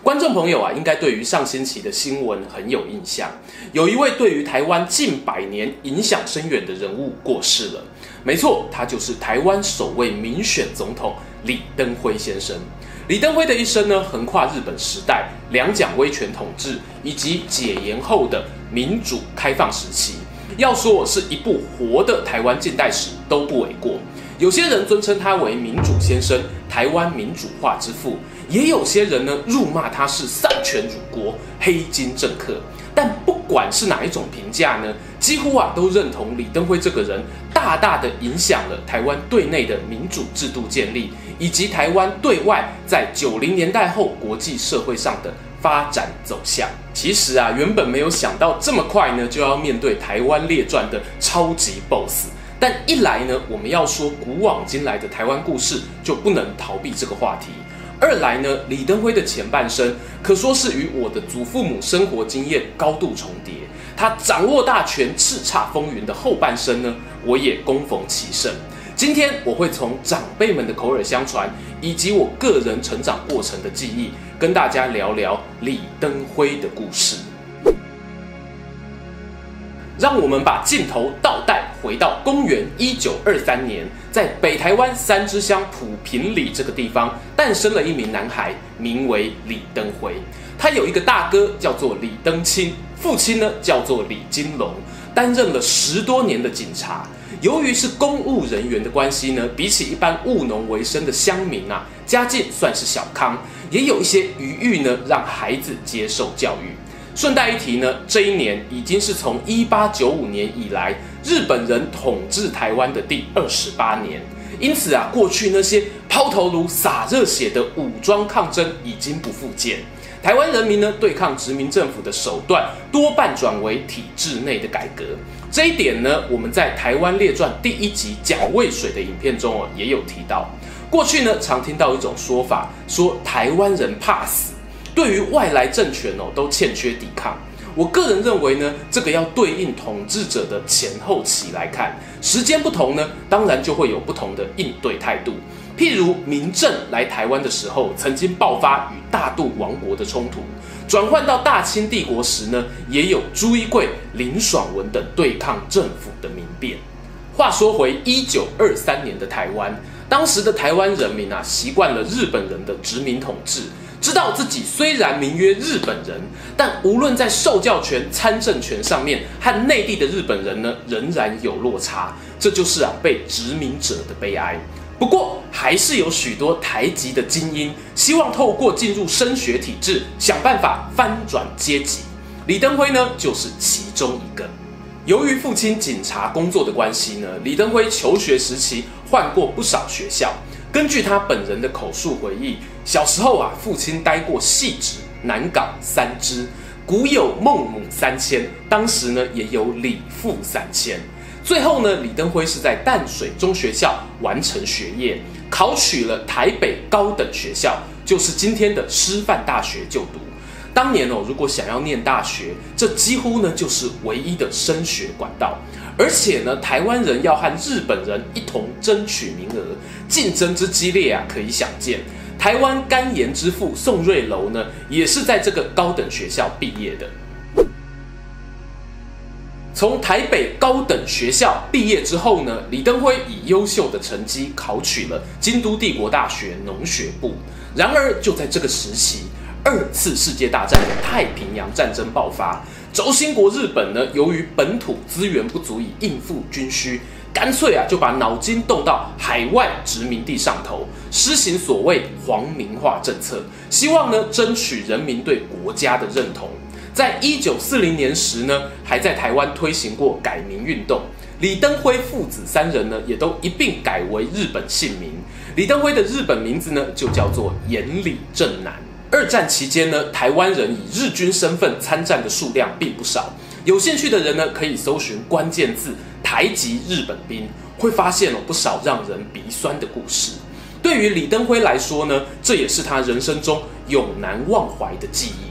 观众朋友啊，应该对于上星期的新闻很有印象。有一位对于台湾近百年影响深远的人物过世了。没错，他就是台湾首位民选总统李登辉先生。李登辉的一生呢，横跨日本时代、两蒋威权统治以及解严后的民主开放时期。要说是一部活的台湾近代史都不为过。有些人尊称他为民主先生、台湾民主化之父。也有些人呢，辱骂他是丧权辱国、黑金政客。但不管是哪一种评价呢，几乎啊都认同李登辉这个人大大的影响了台湾对内的民主制度建立，以及台湾对外在九零年代后国际社会上的发展走向。其实啊，原本没有想到这么快呢就要面对台湾列传的超级 BOSS。但一来呢，我们要说古往今来的台湾故事，就不能逃避这个话题。二来呢，李登辉的前半生可说是与我的祖父母生活经验高度重叠。他掌握大权、叱咤风云的后半生呢，我也恭逢其盛。今天我会从长辈们的口耳相传，以及我个人成长过程的记忆，跟大家聊聊李登辉的故事。让我们把镜头倒带回到公元一九二三年，在北台湾三芝乡埔平里这个地方，诞生了一名男孩，名为李登辉。他有一个大哥叫做李登钦，父亲呢叫做李金龙，担任了十多年的警察。由于是公务人员的关系呢，比起一般务农为生的乡民啊，家境算是小康，也有一些余裕呢，让孩子接受教育。顺带一提呢，这一年已经是从一八九五年以来日本人统治台湾的第二十八年，因此啊，过去那些抛头颅洒热血的武装抗争已经不复见。台湾人民呢，对抗殖民政府的手段多半转为体制内的改革。这一点呢，我们在《台湾列传》第一集蒋渭水的影片中哦，也有提到。过去呢，常听到一种说法，说台湾人怕死。对于外来政权哦，都欠缺抵抗。我个人认为呢，这个要对应统治者的前后期来看，时间不同呢，当然就会有不同的应对态度。譬如明郑来台湾的时候，曾经爆发与大肚王国的冲突；转换到大清帝国时呢，也有朱一贵、林爽文等对抗政府的民变。话说回一九二三年的台湾，当时的台湾人民啊，习惯了日本人的殖民统治。知道自己虽然名曰日本人，但无论在受教权、参政权上面，和内地的日本人呢，仍然有落差。这就是啊，被殖民者的悲哀。不过，还是有许多台籍的精英，希望透过进入升学体制，想办法翻转阶级。李登辉呢，就是其中一个。由于父亲警察工作的关系呢，李登辉求学时期换过不少学校。根据他本人的口述回忆，小时候啊，父亲待过汐止、南港、三支，古有孟母三迁，当时呢也有李父三迁。最后呢，李登辉是在淡水中学校完成学业，考取了台北高等学校，就是今天的师范大学就读。当年哦，如果想要念大学，这几乎呢就是唯一的升学管道。而且呢，台湾人要和日本人一同争取名额，竞争之激烈啊，可以想见。台湾肝炎之父宋瑞楼呢，也是在这个高等学校毕业的。从台北高等学校毕业之后呢，李登辉以优秀的成绩考取了京都帝国大学农学部。然而，就在这个时期，二次世界大战的太平洋战争爆发。轴心国日本呢，由于本土资源不足以应付军需，干脆啊就把脑筋动到海外殖民地上头，实行所谓皇民化政策，希望呢争取人民对国家的认同。在一九四零年时呢，还在台湾推行过改名运动，李登辉父子三人呢也都一并改为日本姓名。李登辉的日本名字呢就叫做岩里正男。二战期间呢，台湾人以日军身份参战的数量并不少，有兴趣的人呢，可以搜寻关键字“台籍日本兵”，会发现了不少让人鼻酸的故事。对于李登辉来说呢，这也是他人生中永难忘怀的记忆。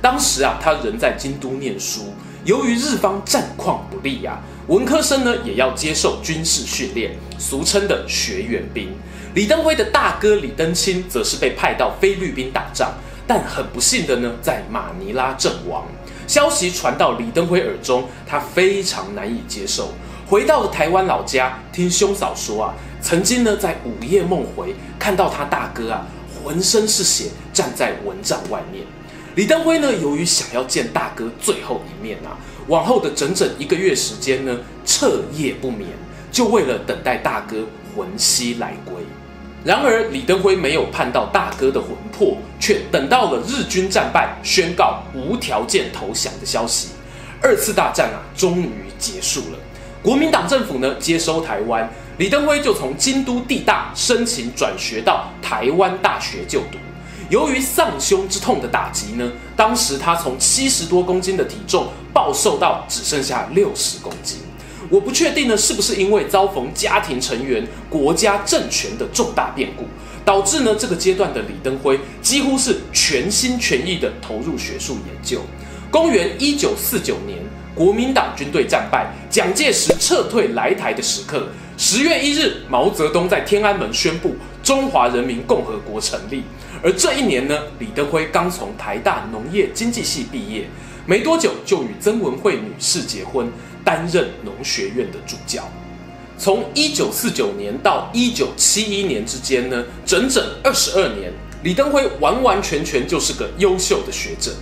当时啊，他人在京都念书，由于日方战况不利啊，文科生呢也要接受军事训练，俗称的学员兵。李登辉的大哥李登钦则是被派到菲律宾打仗，但很不幸的呢，在马尼拉阵亡。消息传到李登辉耳中，他非常难以接受。回到了台湾老家，听兄嫂说啊，曾经呢在午夜梦回看到他大哥啊，浑身是血站在蚊帐外面。李登辉呢，由于想要见大哥最后一面啊，往后的整整一个月时间呢，彻夜不眠，就为了等待大哥魂兮来归。然而，李登辉没有盼到大哥的魂魄，却等到了日军战败，宣告无条件投降的消息。二次大战啊，终于结束了。国民党政府呢，接收台湾，李登辉就从京都帝大申请转学到台湾大学就读。由于丧兄之痛的打击呢，当时他从七十多公斤的体重暴瘦到只剩下六十公斤。我不确定呢，是不是因为遭逢家庭成员、国家政权的重大变故，导致呢这个阶段的李登辉几乎是全心全意地投入学术研究。公元一九四九年。国民党军队战败，蒋介石撤退来台的时刻，十月一日，毛泽东在天安门宣布中华人民共和国成立。而这一年呢，李登辉刚从台大农业经济系毕业，没多久就与曾文惠女士结婚，担任农学院的助教。从一九四九年到一九七一年之间呢，整整二十二年，李登辉完完全全就是个优秀的学者。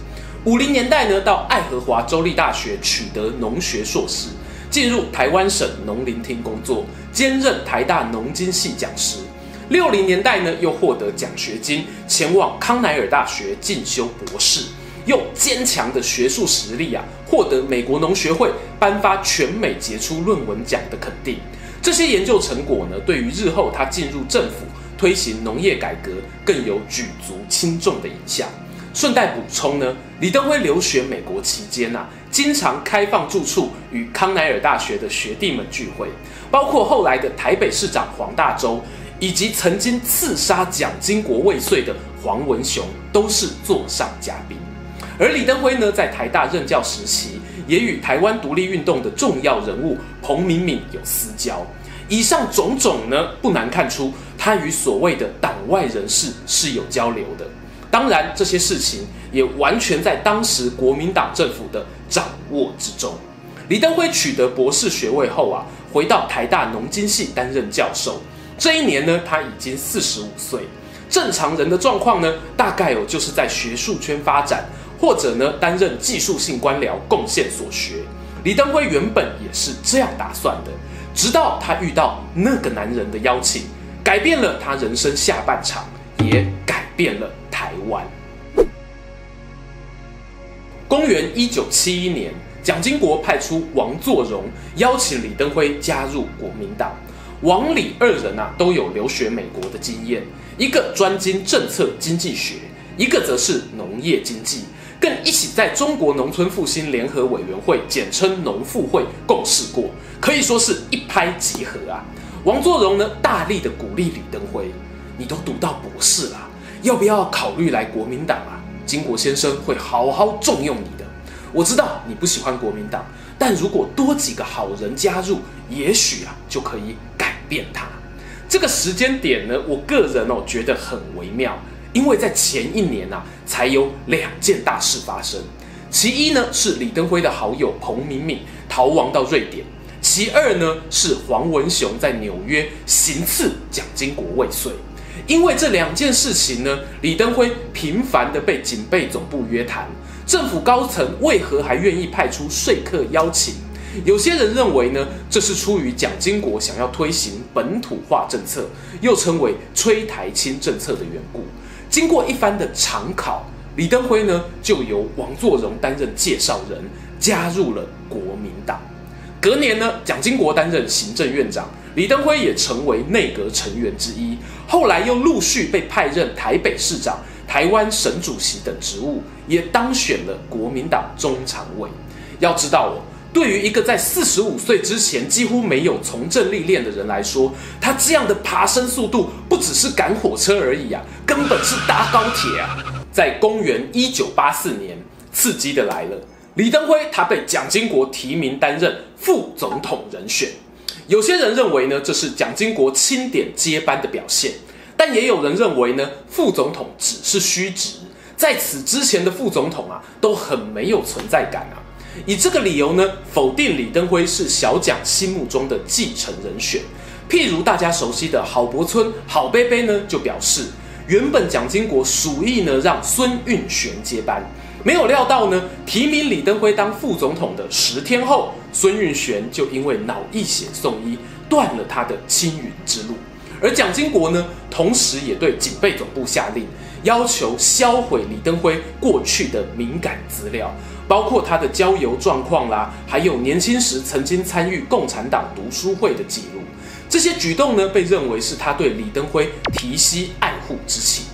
五零年代呢，到爱荷华州立大学取得农学硕士，进入台湾省农林厅工作，兼任台大农经系讲师。六零年代呢，又获得奖学金，前往康奈尔大学进修博士，用坚强的学术实力啊，获得美国农学会颁发全美杰出论文奖的肯定。这些研究成果呢，对于日后他进入政府推行农业改革，更有举足轻重的影响。顺带补充呢，李登辉留学美国期间啊，经常开放住处与康奈尔大学的学弟们聚会，包括后来的台北市长黄大洲，以及曾经刺杀蒋经国未遂的黄文雄，都是座上嘉宾。而李登辉呢，在台大任教时期，也与台湾独立运动的重要人物彭明敏有私交。以上种种呢，不难看出他与所谓的党外人士是有交流的。当然，这些事情也完全在当时国民党政府的掌握之中。李登辉取得博士学位后啊，回到台大农经系担任教授。这一年呢，他已经四十五岁。正常人的状况呢，大概有就是在学术圈发展，或者呢担任技术性官僚，贡献所学。李登辉原本也是这样打算的，直到他遇到那个男人的邀请，改变了他人生下半场，也改变了。台湾。公元一九七一年，蒋经国派出王作荣邀请李登辉加入国民党。王李二人啊，都有留学美国的经验，一个专精政策经济学，一个则是农业经济，更一起在中国农村复兴联合委员会（简称农复会）共事过，可以说是一拍即合啊。王作荣呢，大力的鼓励李登辉：“你都读到博士了。”要不要考虑来国民党啊？经国先生会好好重用你的。我知道你不喜欢国民党，但如果多几个好人加入，也许啊就可以改变他。这个时间点呢，我个人哦觉得很微妙，因为在前一年啊才有两件大事发生。其一呢是李登辉的好友彭明敏逃亡到瑞典，其二呢是黄文雄在纽约行刺蒋经国未遂。因为这两件事情呢，李登辉频繁地被警备总部约谈，政府高层为何还愿意派出说客邀请？有些人认为呢，这是出于蒋经国想要推行本土化政策，又称为催台青政策的缘故。经过一番的长考，李登辉呢就由王作荣担任介绍人，加入了国民党。隔年呢，蒋经国担任行政院长。李登辉也成为内阁成员之一，后来又陆续被派任台北市长、台湾省主席等职务，也当选了国民党中常委。要知道哦，对于一个在四十五岁之前几乎没有从政历练的人来说，他这样的爬升速度不只是赶火车而已啊，根本是搭高铁啊！在公元一九八四年，刺激的来了，李登辉他被蒋经国提名担任副总统人选。有些人认为呢，这是蒋经国钦点接班的表现，但也有人认为呢，副总统只是虚职，在此之前的副总统啊，都很没有存在感啊。以这个理由呢，否定李登辉是小蒋心目中的继承人选。譬如大家熟悉的郝柏村、郝伯伯呢，就表示，原本蒋经国属意呢让孙运璇接班，没有料到呢提名李登辉当副总统的十天后，孙运璇就因为脑溢血送医，断了他的青云之路。而蒋经国呢，同时也对警备总部下令，要求销毁李登辉过去的敏感资料。包括他的交游状况啦，还有年轻时曾经参与共产党读书会的记录，这些举动呢，被认为是他对李登辉提携爱护之情。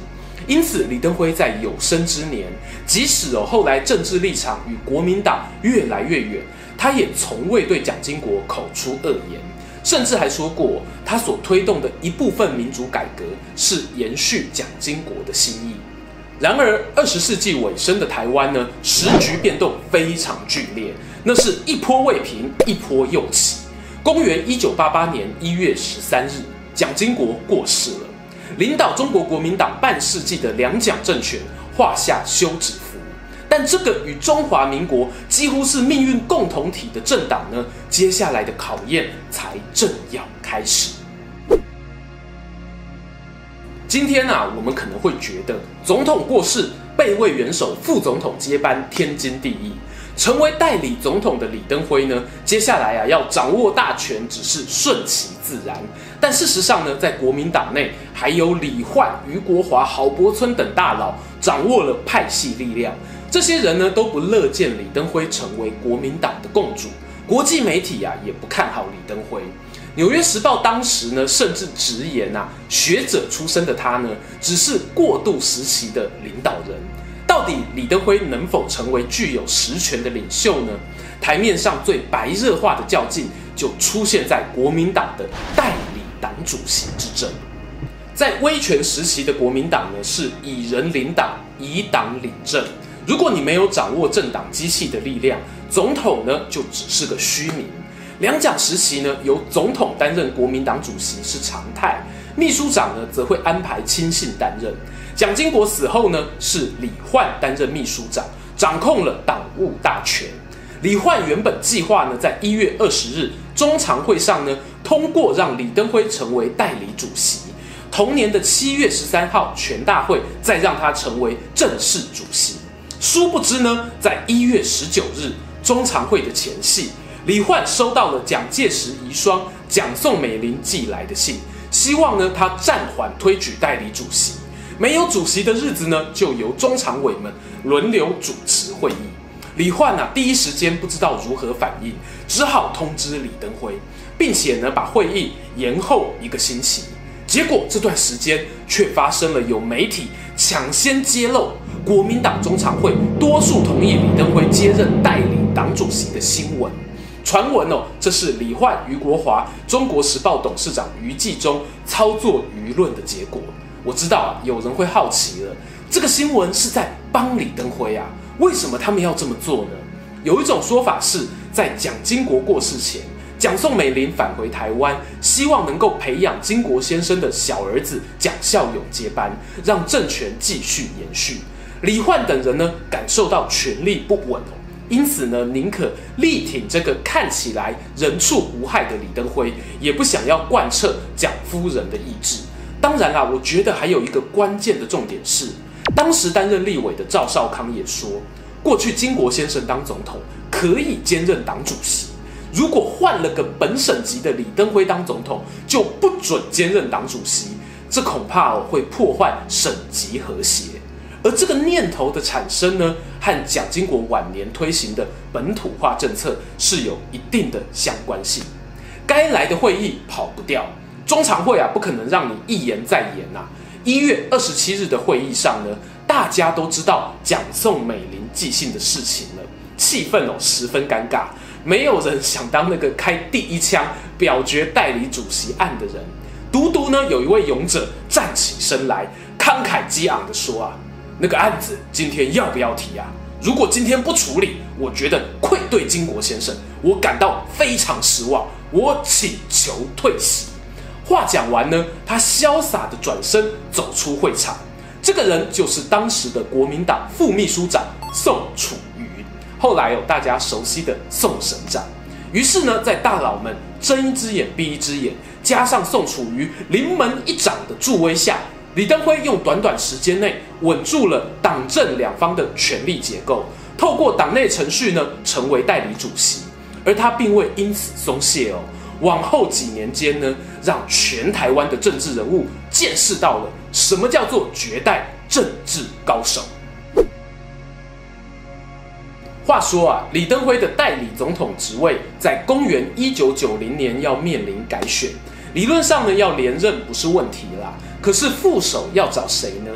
因此，李登辉在有生之年，即使哦后来政治立场与国民党越来越远，他也从未对蒋经国口出恶言，甚至还说过他所推动的一部分民主改革是延续蒋经国的心意。然而，二十世纪尾声的台湾呢，时局变动非常剧烈，那是一波未平，一波又起。公元一九八八年一月十三日，蒋经国过世了，领导中国国民党半世纪的两蒋政权画下休止符。但这个与中华民国几乎是命运共同体的政党呢，接下来的考验才正要开始。今天啊，我们可能会觉得总统过世，备位元首、副总统接班天经地义。成为代理总统的李登辉呢，接下来啊要掌握大权，只是顺其自然。但事实上呢，在国民党内还有李焕、俞国华、郝柏村等大佬掌握了派系力量。这些人呢都不乐见李登辉成为国民党的共主，国际媒体啊也不看好李登辉。《纽约时报》当时呢，甚至直言呐、学者出身的他呢，只是过渡时期的领导人。到底李登辉能否成为具有实权的领袖呢？台面上最白热化的较劲，就出现在国民党的代理党主席之争。在威权时期的国民党呢，是以人领党，以党领政。如果你没有掌握政党机器的力量，总统呢，就只是个虚名。两蒋时期呢，由总统担任国民党主席是常态，秘书长呢则会安排亲信担任。蒋经国死后呢，是李焕担任秘书长，掌控了党务大权。李焕原本计划呢，在一月二十日中常会上呢通过让李登辉成为代理主席，同年的七月十三号全大会再让他成为正式主席。殊不知呢，在一月十九日中常会的前夕。李焕收到了蒋介石遗孀蒋宋美龄寄来的信，希望呢他暂缓推举代理主席，没有主席的日子呢，就由中常委们轮流主持会议。李焕啊，第一时间不知道如何反应，只好通知李登辉，并且呢把会议延后一个星期。结果这段时间却发生了有媒体抢先揭露国民党中常会多数同意李登辉接任代理党主席的新闻。传闻哦，这是李焕、俞国华、中国时报董事长俞继忠操作舆论的结果。我知道啊，有人会好奇了，这个新闻是在帮李登辉啊？为什么他们要这么做呢？有一种说法是在蒋经国过世前，蒋宋美龄返回台湾，希望能够培养经国先生的小儿子蒋孝勇接班，让政权继续延续。李焕等人呢，感受到权力不稳。因此呢，宁可力挺这个看起来人畜无害的李登辉，也不想要贯彻蒋夫人的意志。当然啦，我觉得还有一个关键的重点是，当时担任立委的赵少康也说，过去经国先生当总统可以兼任党主席，如果换了个本省级的李登辉当总统，就不准兼任党主席，这恐怕会破坏省级和谐。而这个念头的产生呢，和蒋经国晚年推行的本土化政策是有一定的相关性。该来的会议跑不掉，中常会啊不可能让你一言再言呐、一月二十七日的会议上呢，大家都知道蒋宋美龄寄信的事情了。气氛哦十分尴尬，没有人想当那个开第一枪表决代理主席案的人。独独呢，有一位勇者站起身来，慷慨激昂地说啊，那个案子今天要不要提啊？如果今天不处理，我觉得愧对经国先生，我感到非常失望，我请求退席。话讲完呢，他潇洒地转身走出会场。这个人就是当时的国民党副秘书长宋楚瑜，后来有大家熟悉的宋省长。于是呢，在大佬们睁一只眼闭一只眼，加上宋楚瑜临门一掌的助威下，李登辉用短短时间内稳住了党政两方的权力结构，透过党内程序呢，成为代理主席。而他并未因此松懈哦。往后几年间呢，让全台湾的政治人物见识到了什么叫做绝代政治高手。话说啊，李登辉的代理总统职位在公元一九九零年要面临改选，理论上呢，要连任不是问题啦。可是副手要找谁呢？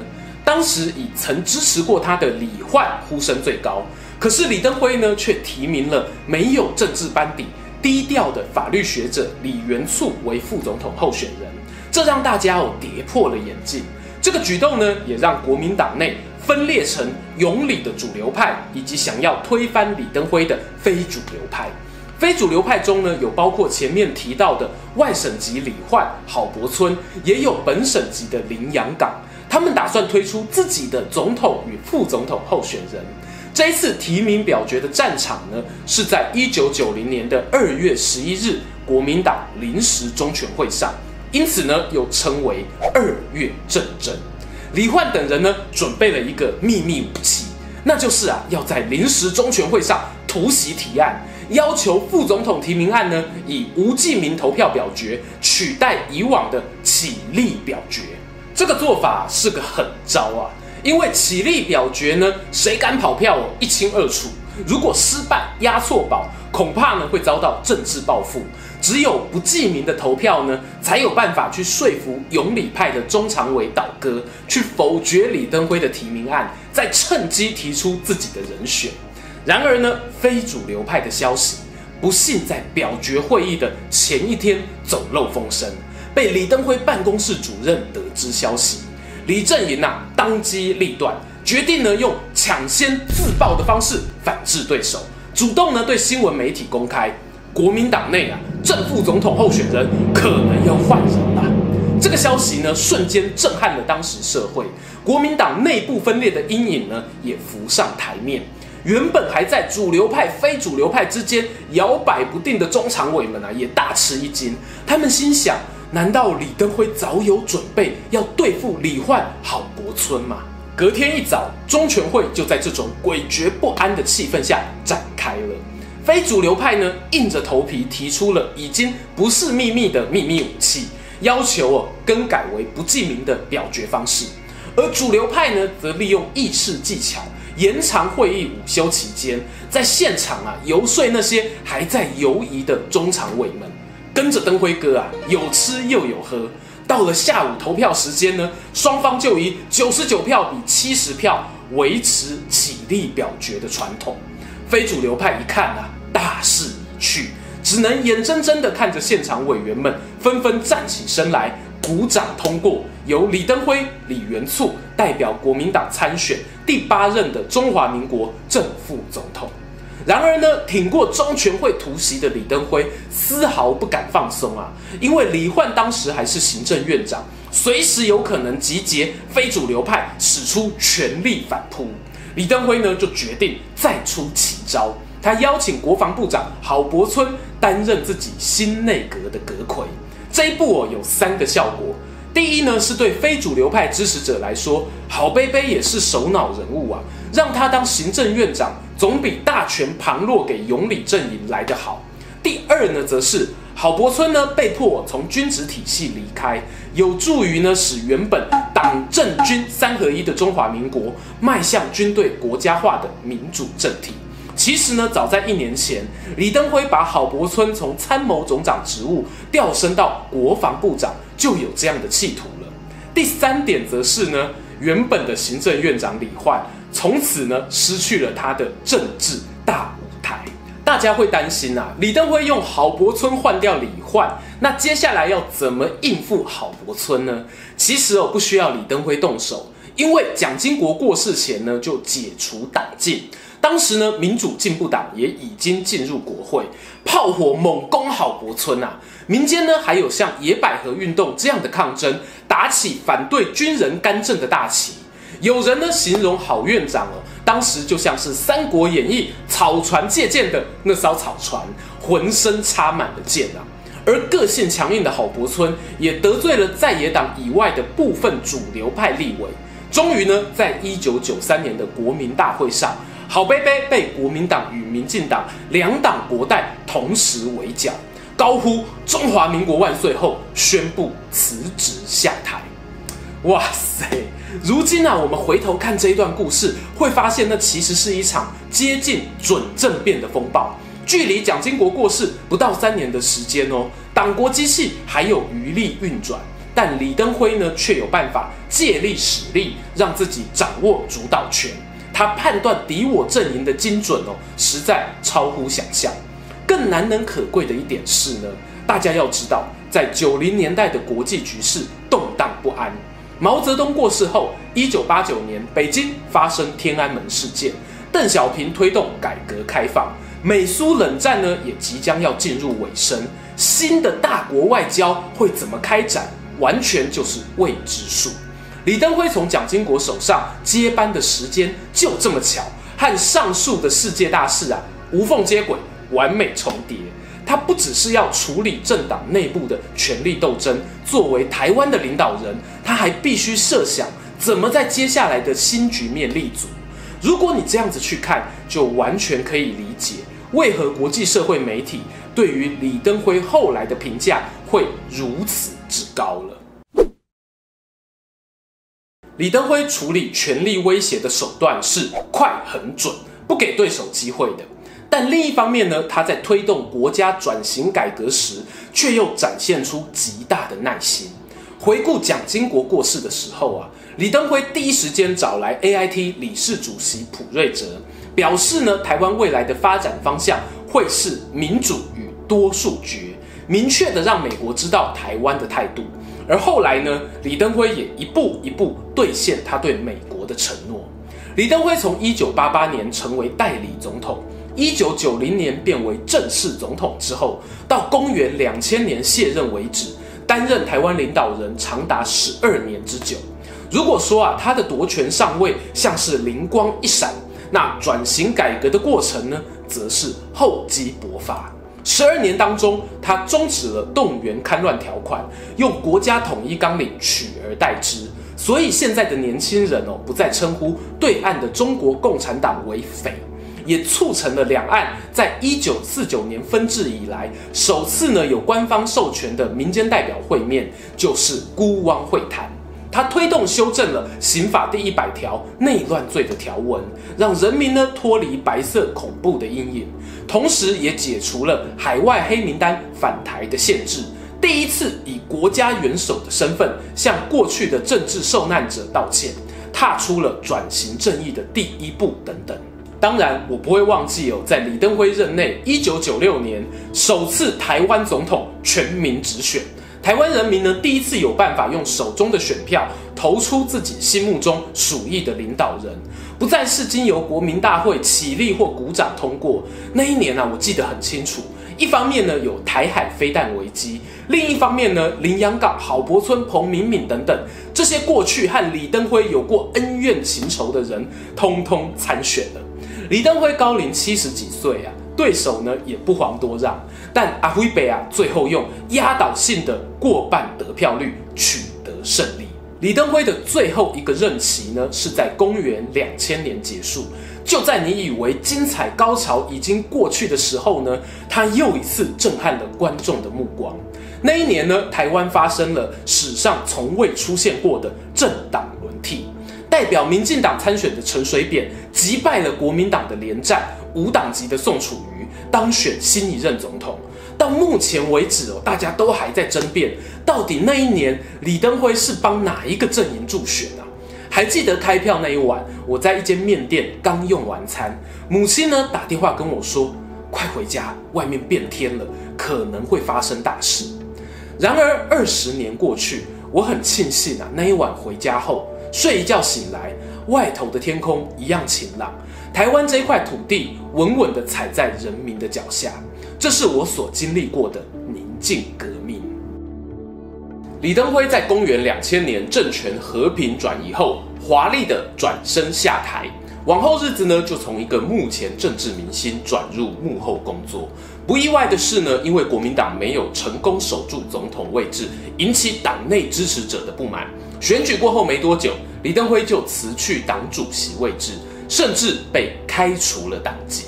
当时以曾支持过他的李焕呼声最高，可是李登辉呢，却提名了没有政治班底。低调的法律学者李元簇为副总统候选人，这让大家哦跌破了眼镜。这个举动呢，也让国民党内分裂成拥李的主流派，以及想要推翻李登辉的非主流派。非主流派中呢，有包括前面提到的外省籍李焕、郝柏村，也有本省籍的林洋港。他们打算推出自己的总统与副总统候选人。这一次提名表决的战场呢，是在一九九零年的二月十一日国民党临时中全会上，因此呢，又称为二月政争。李焕等人呢，准备了一个秘密武器，那就是啊，要在临时中全会上突袭提案，要求副总统提名案呢，以无记名投票表决取代以往的起立表决。这个做法是个狠招啊！因为起立表决呢，谁敢跑票，一清二楚。如果失败押错宝，恐怕呢会遭到政治报复。只有不记名的投票呢，才有办法去说服拥李派的中常委倒戈，去否决李登辉的提名案，再趁机提出自己的人选。然而呢，非主流派的消息不幸在表决会议的前一天走漏风声，被李登辉办公室主任得知消息。李正营呐，当机立断，决定呢用抢先自爆的方式反制对手，主动呢对新闻媒体公开，国民党内啊正副总统候选人可能要换人了。这个消息呢瞬间震撼了当时社会，国民党内部分裂的阴影呢也浮上台面。原本还在主流派、非主流派之间摇摆不定的中常委们啊也大吃一惊，他们心想。难道李登辉早有准备要对付李焕、郝柏村吗？隔天一早，中全会就在这种诡谲不安的气氛下展开了。非主流派呢，硬着头皮提出了已经不是秘密的秘密武器，要求哦更改为不记名的表决方式；而主流派呢，则利用议事技巧，延长会议午休期间，在现场啊游说那些还在犹疑的中常委们。跟着灯辉哥啊，有吃又有喝。到了下午投票时间呢，双方就以九十九票比七十票维持起立表决的传统。非主流派一看啊，大势已去，只能眼睁睁地看着现场委员们纷纷站起身来鼓掌通过，由李登辉、李元簇代表国民党参选第八任的中华民国正副总统。然而呢，挺过中全会突袭的李登辉丝毫不敢放松啊，因为李焕当时还是行政院长，随时有可能集结非主流派，使出全力反扑。李登辉呢，就决定再出奇招，他邀请国防部长郝柏村担任自己新内阁的阁揆。这一步哦，有三个效果。第一呢，是对非主流派支持者来说，郝伯伯也是首脑人物啊，让他当行政院长，总比大权旁落给拥李阵营来得好。第二呢，则是郝柏村呢被迫从军职体系离开，有助于呢使原本党政军三合一的中华民国迈向军队国家化的民主政体。其实呢，早在一年前，李登辉把郝柏村从参谋总长职务调升到国防部长，就有这样的企图了。第三点则是呢，原本的行政院长李焕从此呢失去了他的政治大舞台。大家会担心啊，李登辉用郝柏村换掉李焕，那接下来要怎么应付郝柏村呢？其实哦，不需要李登辉动手，因为蒋经国过世前呢，就解除党禁。当时呢，民主进步党也已经进入国会，炮火猛攻郝柏村啊。民间呢，还有像野百合运动这样的抗争，打起反对军人干政的大旗。有人呢形容郝院长哦，当时就像是《三国演义》草船借箭的那艘草船，浑身插满了箭啊。而个性强硬的郝柏村也得罪了在野党以外的部分主流派立委。终于呢，在一九九三年的国民大会上，郝伯伯被国民党与民进党两党国代同时围剿，高呼“中华民国万岁”后，宣布辞职下台。哇塞！如今啊，我们回头看这一段故事，会发现那其实是一场接近准政变的风暴。距离蒋经国过世不到三年的时间哦，党国机器还有余力运转，但李登辉呢，却有办法借力使力，让自己掌握主导权。他判断敌我阵营的精准哦，实在超乎想象。更难能可贵的一点是呢，大家要知道，在九零年代的国际局势动荡不安。毛泽东过世后，一九八九年北京发生天安门事件，邓小平推动改革开放，美苏冷战呢也即将要进入尾声，新的大国外交会怎么开展，完全就是未知数。李登辉从蒋经国手上接班的时间就这么巧，和上述的世界大事啊无缝接轨，完美重叠。他不只是要处理政党内部的权力斗争，作为台湾的领导人，他还必须设想怎么在接下来的新局面立足。如果你这样子去看，就完全可以理解为何国际社会媒体对于李登辉后来的评价会如此之高了。李登辉处理权力威胁的手段是快、狠、准，不给对手机会的。但另一方面呢，他在推动国家转型改革时，却又展现出极大的耐心。回顾蒋经国过世的时候啊，李登辉第一时间找来 AIT 理事主席普瑞哲，表示呢，台湾未来的发展方向会是民主与多数决，明确的让美国知道台湾的态度。而后来呢，李登辉也一步一步兑现他对美国的承诺。李登辉从一九八八年成为代理总统。一九九零年变为正式总统之后，到公元两千年卸任为止，担任台湾领导人长达十二年之久。如果说啊，他的夺权上位像是灵光一闪，那转型改革的过程呢，则是厚积薄发。十二年当中，他终止了动员戡乱条款，用国家统一纲领取而代之。所以现在的年轻人哦，不再称呼对岸的中国共产党为匪。也促成了两岸在一九四九年分治以来首次呢有官方授权的民间代表会面，就是孤汪会谈。他推动修正了刑法第一百条内乱罪的条文，让人民呢脱离白色恐怖的阴影，同时也解除了海外黑名单返台的限制，第一次以国家元首的身份向过去的政治受难者道歉，踏出了转型正义的第一步等等。当然，我不会忘记哦，在李登辉任内，一九九六年首次台湾总统全民直选，台湾人民呢第一次有办法用手中的选票投出自己心目中属意的领导人，不再是经由国民大会起立或鼓掌通过。那一年呢、啊，我记得很清楚，一方面呢有台海飞弹危机，另一方面呢林洋港、郝柏村、彭明敏等等这些过去和李登辉有过恩怨情仇的人，通通参选了。李登辉高龄七十几岁啊，对手呢也不遑多让，但阿辉北啊最后用压倒性的过半得票率取得胜利。李登辉的最后一个任期呢是在公元两千年结束，就在你以为精彩高潮已经过去的时候呢，他又一次震撼了观众的目光。那一年呢，台湾发生了史上从未出现过的政党轮替。代表民进党参选的陈水扁击败了国民党的连战，无党籍的宋楚瑜当选新一任总统。到目前为止哦，大家都还在争辩，到底那一年李登辉是帮哪一个阵营助选啊？还记得开票那一晚，我在一间面店刚用完餐，母亲呢打电话跟我说：“快回家，外面变天了，可能会发生大事。”然而二十年过去，我很庆幸啊，那一晚回家后睡一觉醒来，外头的天空一样晴朗，台湾这块土地稳稳地踩在人民的脚下，这是我所经历过的宁静革命。李登辉在公元两千年政权和平转移后，华丽的转身下台，往后日子呢，就从一个幕前政治明星转入幕后工作。不意外的是呢，因为国民党没有成功守住总统位置，引起党内支持者的不满。选举过后没多久，李登辉就辞去党主席位置，甚至被开除了党籍。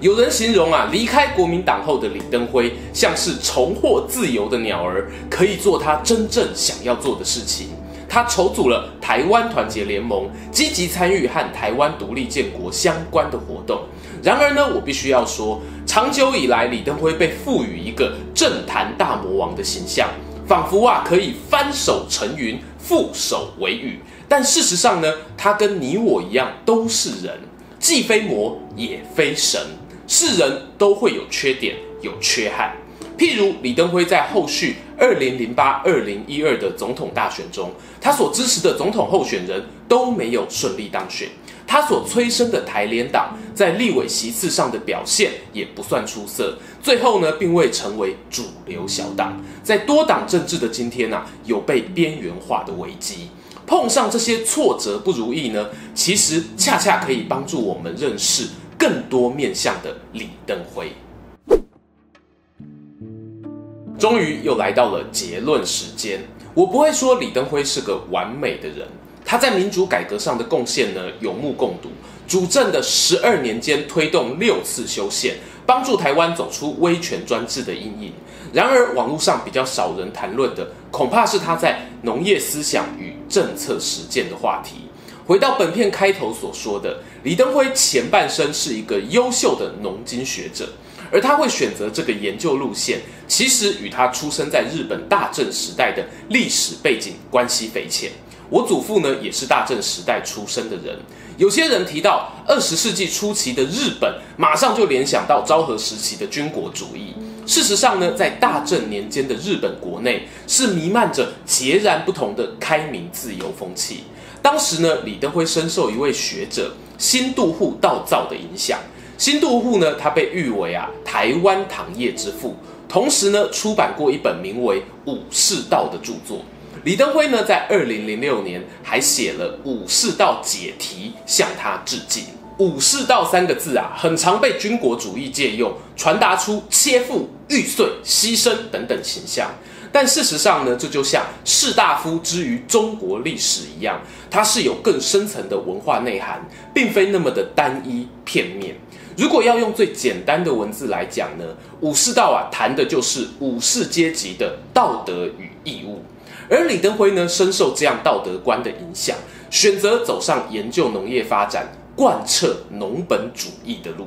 有人形容啊，离开国民党后的李登辉像是重获自由的鸟儿，可以做他真正想要做的事情。他筹组了台湾团结联盟，积极参与和台湾独立建国相关的活动。然而呢，我必须要说，长久以来，李登辉被赋予一个政坛大魔王的形象，仿佛啊可以翻手成云，覆手为雨。但事实上呢，他跟你我一样，都是人，既非魔也非神。是人都会有缺点，有缺憾。譬如李登辉在后续二零零八、二零一二的总统大选中，他所支持的总统候选人都没有顺利当选。他所催生的台联党在立委席次上的表现也不算出色，最后呢，并未成为主流小党。在多党政治的今天啊，有被边缘化的危机。碰上这些挫折不如意呢，其实恰恰可以帮助我们认识。更多面向的李登辉，终于又来到了结论时间。我不会说李登辉是个完美的人，他在民主改革上的贡献呢，有目共睹。主政的十二年间，推动六次修宪，帮助台湾走出威权专制的阴影。然而，网络上比较少人谈论的，恐怕是他在农业思想与政策实践的话题。回到本片开头所说的，李登辉前半生是一个优秀的农经学者，而他会选择这个研究路线，其实与他出生在日本大正时代的历史背景关系匪浅。我祖父呢，也是大正时代出生的人。有些人提到二十世纪初期的日本，马上就联想到昭和时期的军国主义。事实上呢，在大正年间的日本国内，是弥漫着截然不同的开明自由风气。当时呢，李登辉深受一位学者新渡户道造的影响。新渡户呢，他被誉为啊台湾糖业之父，同时呢出版过一本名为《武士道》的著作。李登辉呢，在二零零六年还写了《武士道解题》向他致敬。武士道三个字啊，很常被军国主义借用，传达出切腹、玉碎、牺牲等等形象。但事实上呢，这就像士大夫之于中国历史一样，它是有更深层的文化内涵，并非那么的单一片面。如果要用最简单的文字来讲呢，武士道啊，谈的就是武士阶级的道德与义务。而李登辉呢，深受这样道德观的影响，选择走上研究农业发展、贯彻农本主义的路。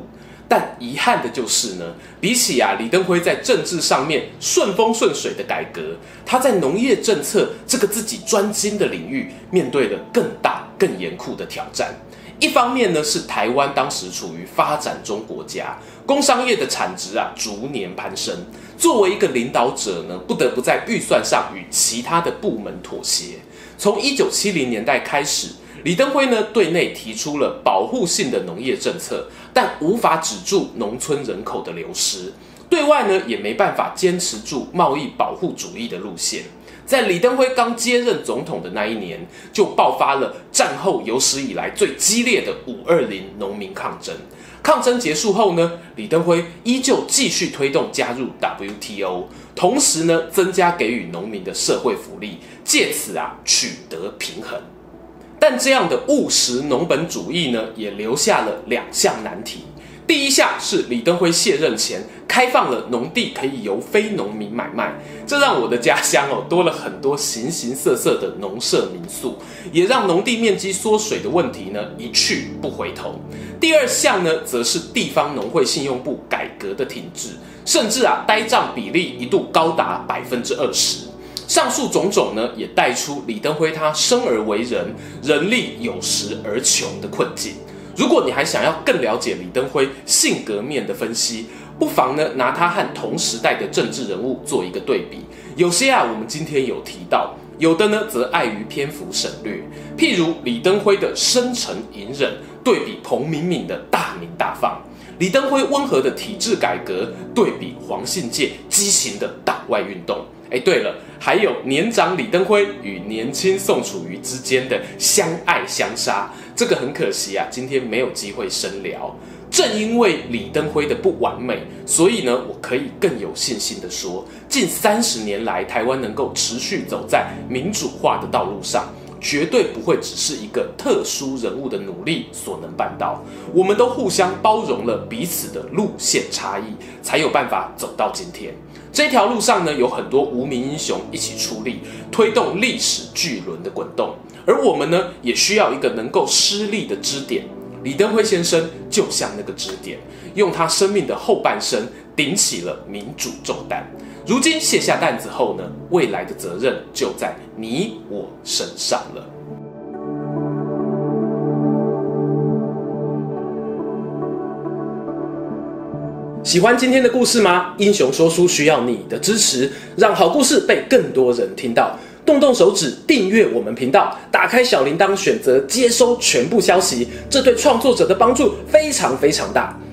但遗憾的就是呢，比起啊李登辉在政治上面顺风顺水的改革，他在农业政策这个自己专精的领域，面对了更大更严酷的挑战。一方面呢，是台湾当时处于发展中国家，工商业的产值啊逐年攀升，作为一个领导者呢，不得不在预算上与其他的部门妥协。从一九七零年代开始。李登辉呢，对内提出了保护性的农业政策，但无法止住农村人口的流失；对外呢，也没办法坚持住贸易保护主义的路线。在李登辉刚接任总统的那一年，就爆发了战后有史以来最激烈的五二零农民抗争。抗争结束后呢，李登辉依旧继续推动加入 WTO，同时呢，增加给予农民的社会福利，借此啊取得平衡。但这样的务实农本主义呢，也留下了两项难题。第一项是李登辉卸任前开放了农地可以由非农民买卖，这让我的家乡哦多了很多形形色色的农舍民宿，也让农地面积缩水的问题呢一去不回头。第二项呢，则是地方农会信用部改革的停滞，甚至啊呆账比例一度高达百分之二十。上述种种呢，也带出李登辉他生而为人，人力有时而穷的困境。如果你还想要更了解李登辉性格面的分析，不妨呢拿他和同时代的政治人物做一个对比。有些啊，我们今天有提到，有的呢则碍于篇幅省略。譬如李登辉的深沉隐忍，对比彭明敏的大名大放；李登辉温和的体制改革，对比黄信介畸形的党外运动。哎，对了，还有年长李登辉与年轻宋楚瑜之间的相爱相杀，这个很可惜啊，今天没有机会深聊。正因为李登辉的不完美，所以呢，我可以更有信心的说，近三十年来，台湾能够持续走在民主化的道路上，绝对不会只是一个特殊人物的努力所能办到。我们都互相包容了彼此的路线差异，才有办法走到今天。这条路上呢，有很多无名英雄一起出力，推动历史巨轮的滚动。而我们呢，也需要一个能够施力的支点。李登辉先生就像那个支点，用他生命的后半生顶起了民主重担。如今卸下担子后呢，未来的责任就在你我身上了。喜欢今天的故事吗？英雄说书需要你的支持，让好故事被更多人听到。动动手指订阅我们频道，打开小铃铛，选择接收全部消息，这对创作者的帮助非常非常大。